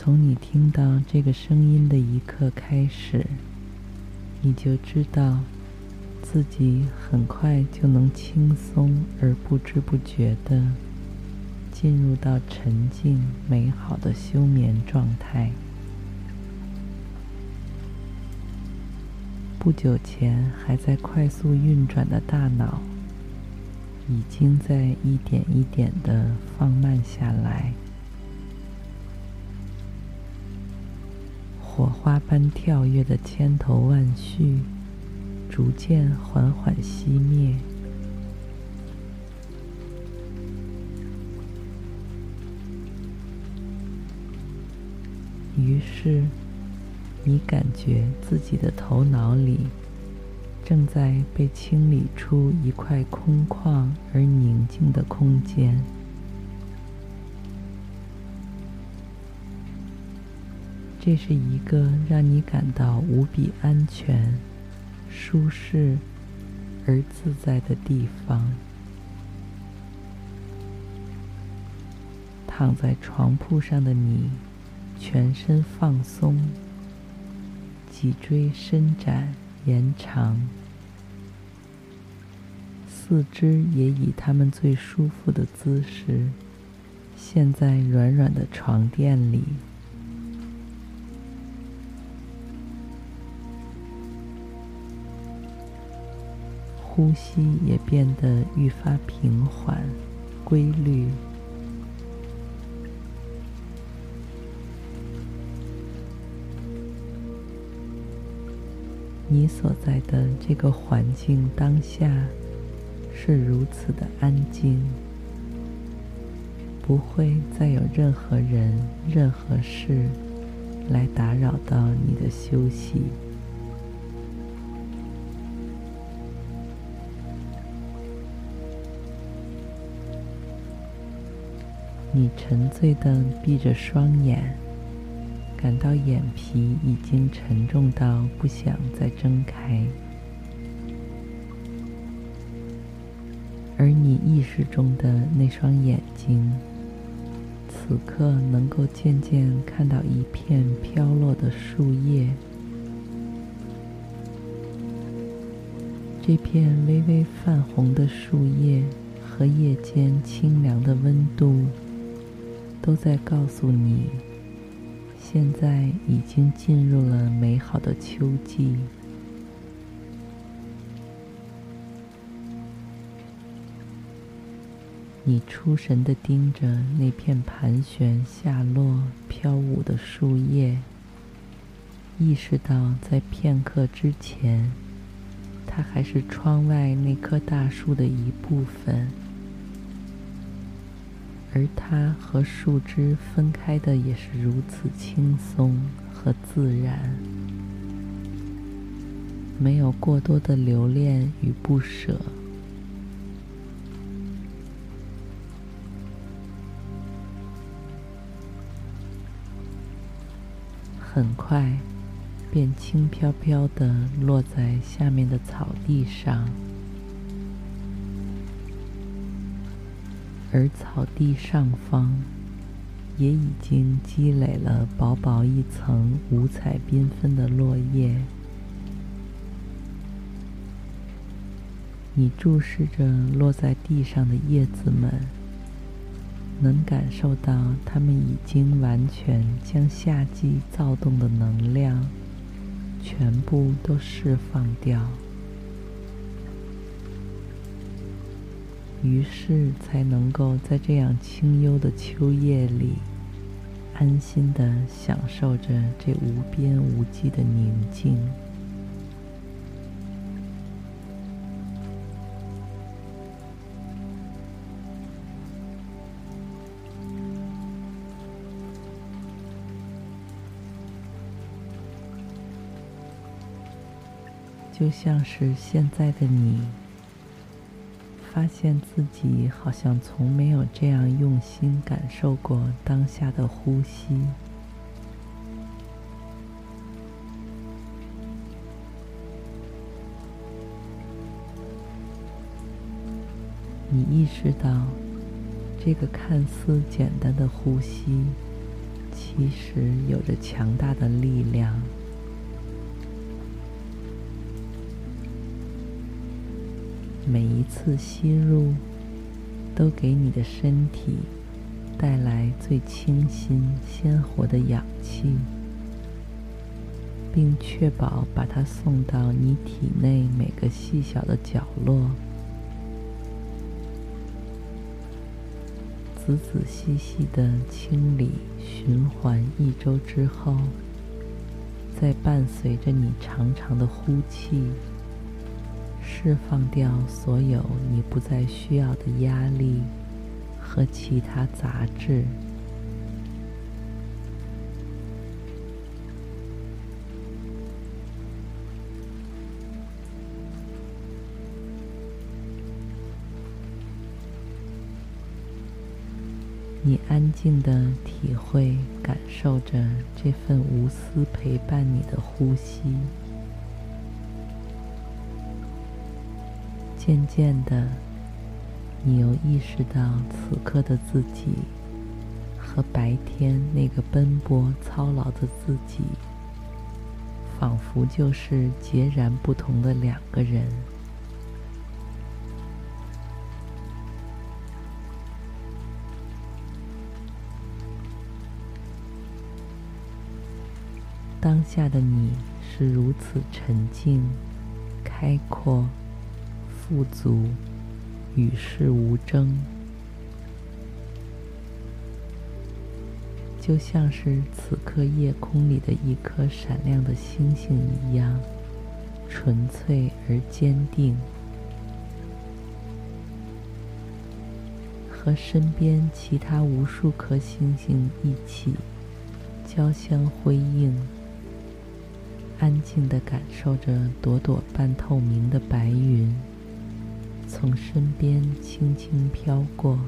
从你听到这个声音的一刻开始，你就知道自己很快就能轻松而不知不觉的进入到沉静美好的休眠状态。不久前还在快速运转的大脑，已经在一点一点的放慢下来。火花般跳跃的千头万绪，逐渐缓缓熄灭。于是，你感觉自己的头脑里正在被清理出一块空旷而宁静的空间。这是一个让你感到无比安全、舒适而自在的地方。躺在床铺上的你，全身放松，脊椎伸展延长，四肢也以他们最舒服的姿势，陷在软软的床垫里。呼吸也变得愈发平缓、规律。你所在的这个环境当下是如此的安静，不会再有任何人、任何事来打扰到你的休息。你沉醉的闭着双眼，感到眼皮已经沉重到不想再睁开，而你意识中的那双眼睛，此刻能够渐渐看到一片飘落的树叶，这片微微泛红的树叶和夜间清凉的温度。都在告诉你，现在已经进入了美好的秋季。你出神地盯着那片盘旋下落、飘舞的树叶，意识到在片刻之前，它还是窗外那棵大树的一部分。而它和树枝分开的也是如此轻松和自然，没有过多的留恋与不舍。很快，便轻飘飘的落在下面的草地上。而草地上方，也已经积累了薄薄一层五彩缤纷的落叶。你注视着落在地上的叶子们，能感受到它们已经完全将夏季躁动的能量全部都释放掉。于是才能够在这样清幽的秋夜里安心的享受着这无边无际的宁静。就像是现在的你发现自己好像从没有这样用心感受过当下的呼吸。你意识到，这个看似简单的呼吸，其实有着强大的力量。每一次吸入，都给你的身体带来最清新、鲜活的氧气，并确保把它送到你体内每个细小的角落。仔仔细细的清理循环一周之后，再伴随着你长长的呼气，释放掉所有你不再需要的压力和其他杂质。你安静的体会、感受着这份无私陪伴你的呼吸。渐渐的，你又意识到此刻的自己和白天那个奔波操劳的自己，仿佛就是截然不同的两个人。当下的你是如此沉静、开阔、富足、与世无争，就像是此刻夜空里的一颗闪亮的星星一样，纯粹而坚定，和身边其他无数颗星星一起交相辉映。安静地感受着朵朵半透明的白云从身边轻轻飘过，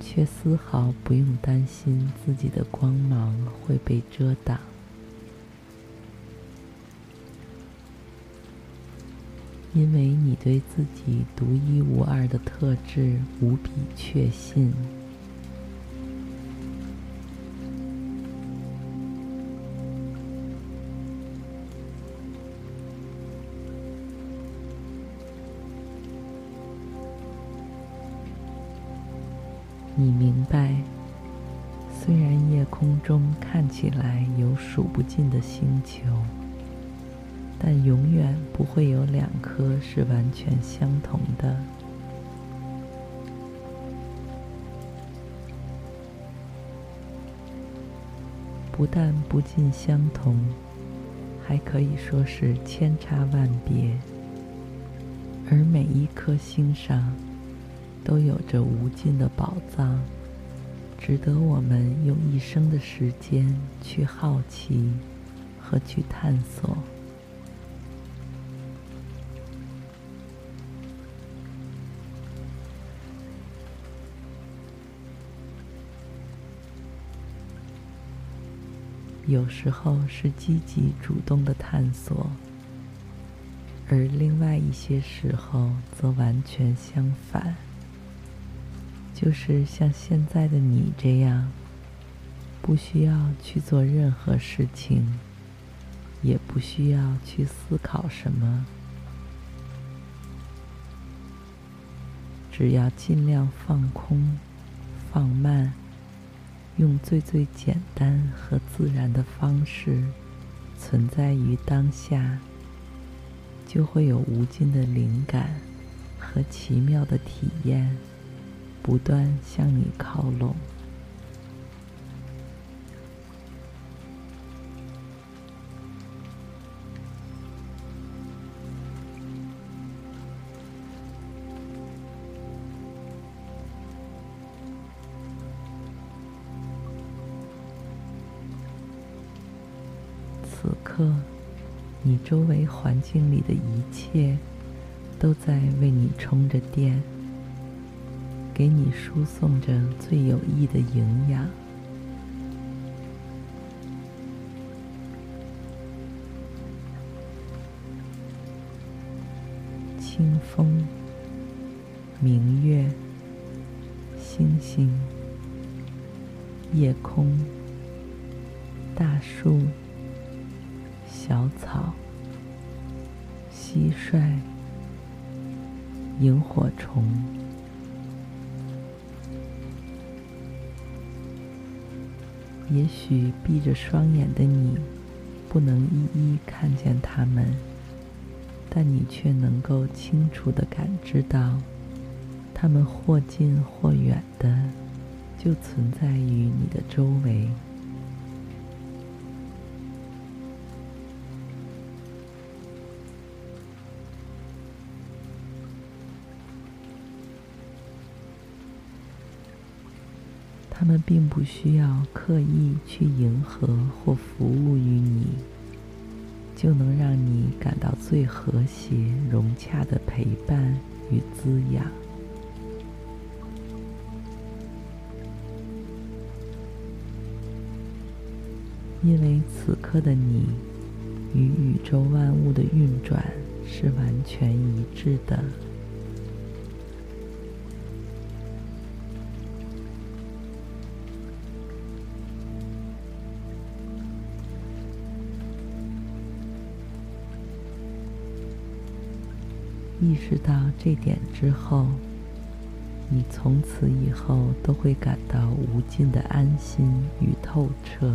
却丝毫不用担心自己的光芒会被遮挡，因为你对自己独一无二的特质无比确信。明白，虽然夜空中看起来有数不尽的星球，但永远不会有两颗是完全相同的。不但不尽相同，还可以说是千差万别。而每一颗星上，都有着无尽的宝藏，值得我们用一生的时间去好奇和去探索。有时候是积极主动的探索，而另外一些时候则完全相反。就是像现在的你这样，不需要去做任何事情，也不需要去思考什么，只要尽量放空、放慢，用最最简单和自然的方式存在于当下，就会有无尽的灵感和奇妙的体验。不断向你靠拢。此刻，你周围环境里的一切都在为你充着电，给你输送着最有益的营养。清风、明月、星星、夜空、大树。小草、蟋蟀、萤火虫，也许闭着双眼的你不能一一看见他们，但你却能够清楚的感知到，他们或近或远的就存在于你的周围。他们并不需要刻意去迎合或服务于你，就能让你感到最和谐、融洽的陪伴与滋养。因为此刻的你与宇宙万物的运转是完全一致的。意识到这点之后，你从此以后都会感到无尽的安心与透彻，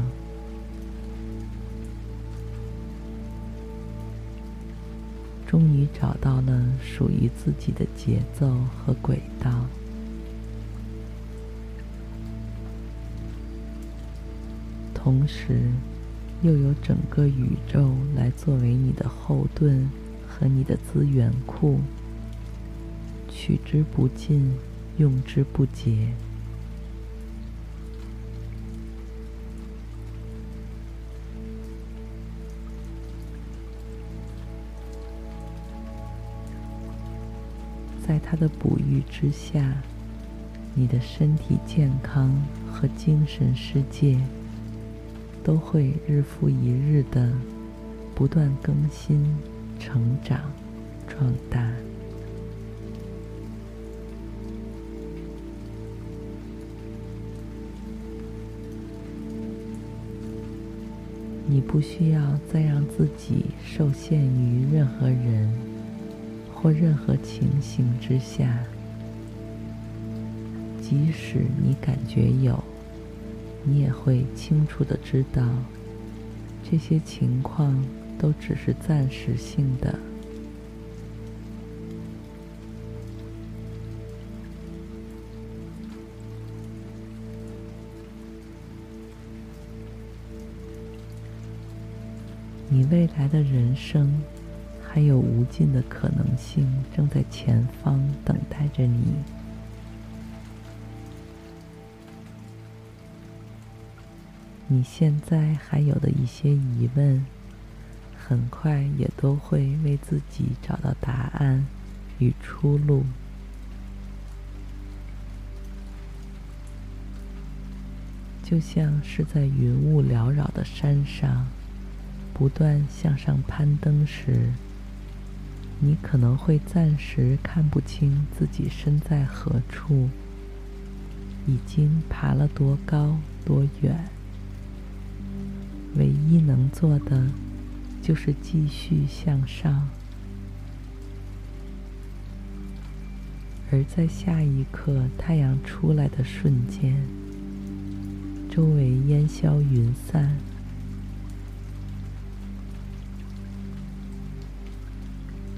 终于找到了属于自己的节奏和轨道，同时又有整个宇宙来作为你的后盾。和你的资源库，取之不尽，用之不竭。在他的哺育之下，你的身体健康和精神世界都会日复一日的不断更新。成长、壮大，你不需要再让自己受限于任何人或任何情形之下。即使你感觉有，你也会清楚的知道这些情况。都只是暂时性的。你未来的人生还有无尽的可能性正在前方等待着你。你现在还有的一些疑问。很快也都会为自己找到答案与出路，就像是在云雾缭绕的山上不断向上攀登时，你可能会暂时看不清自己身在何处，已经爬了多高多远，唯一能做的。就是继续向上，而在下一刻太阳出来的瞬间，周围烟消云散，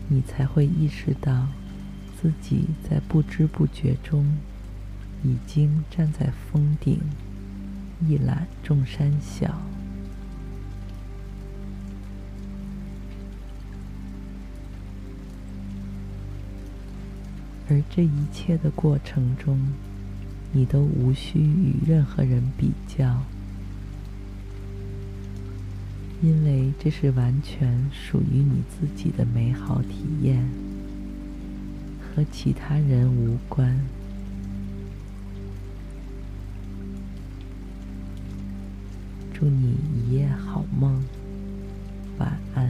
你才会意识到自己在不知不觉中已经站在峰顶，一览众山小。而这一切的过程中，你都无需与任何人比较，因为这是完全属于你自己的美好体验，和其他人无关。祝你一夜好梦。晚安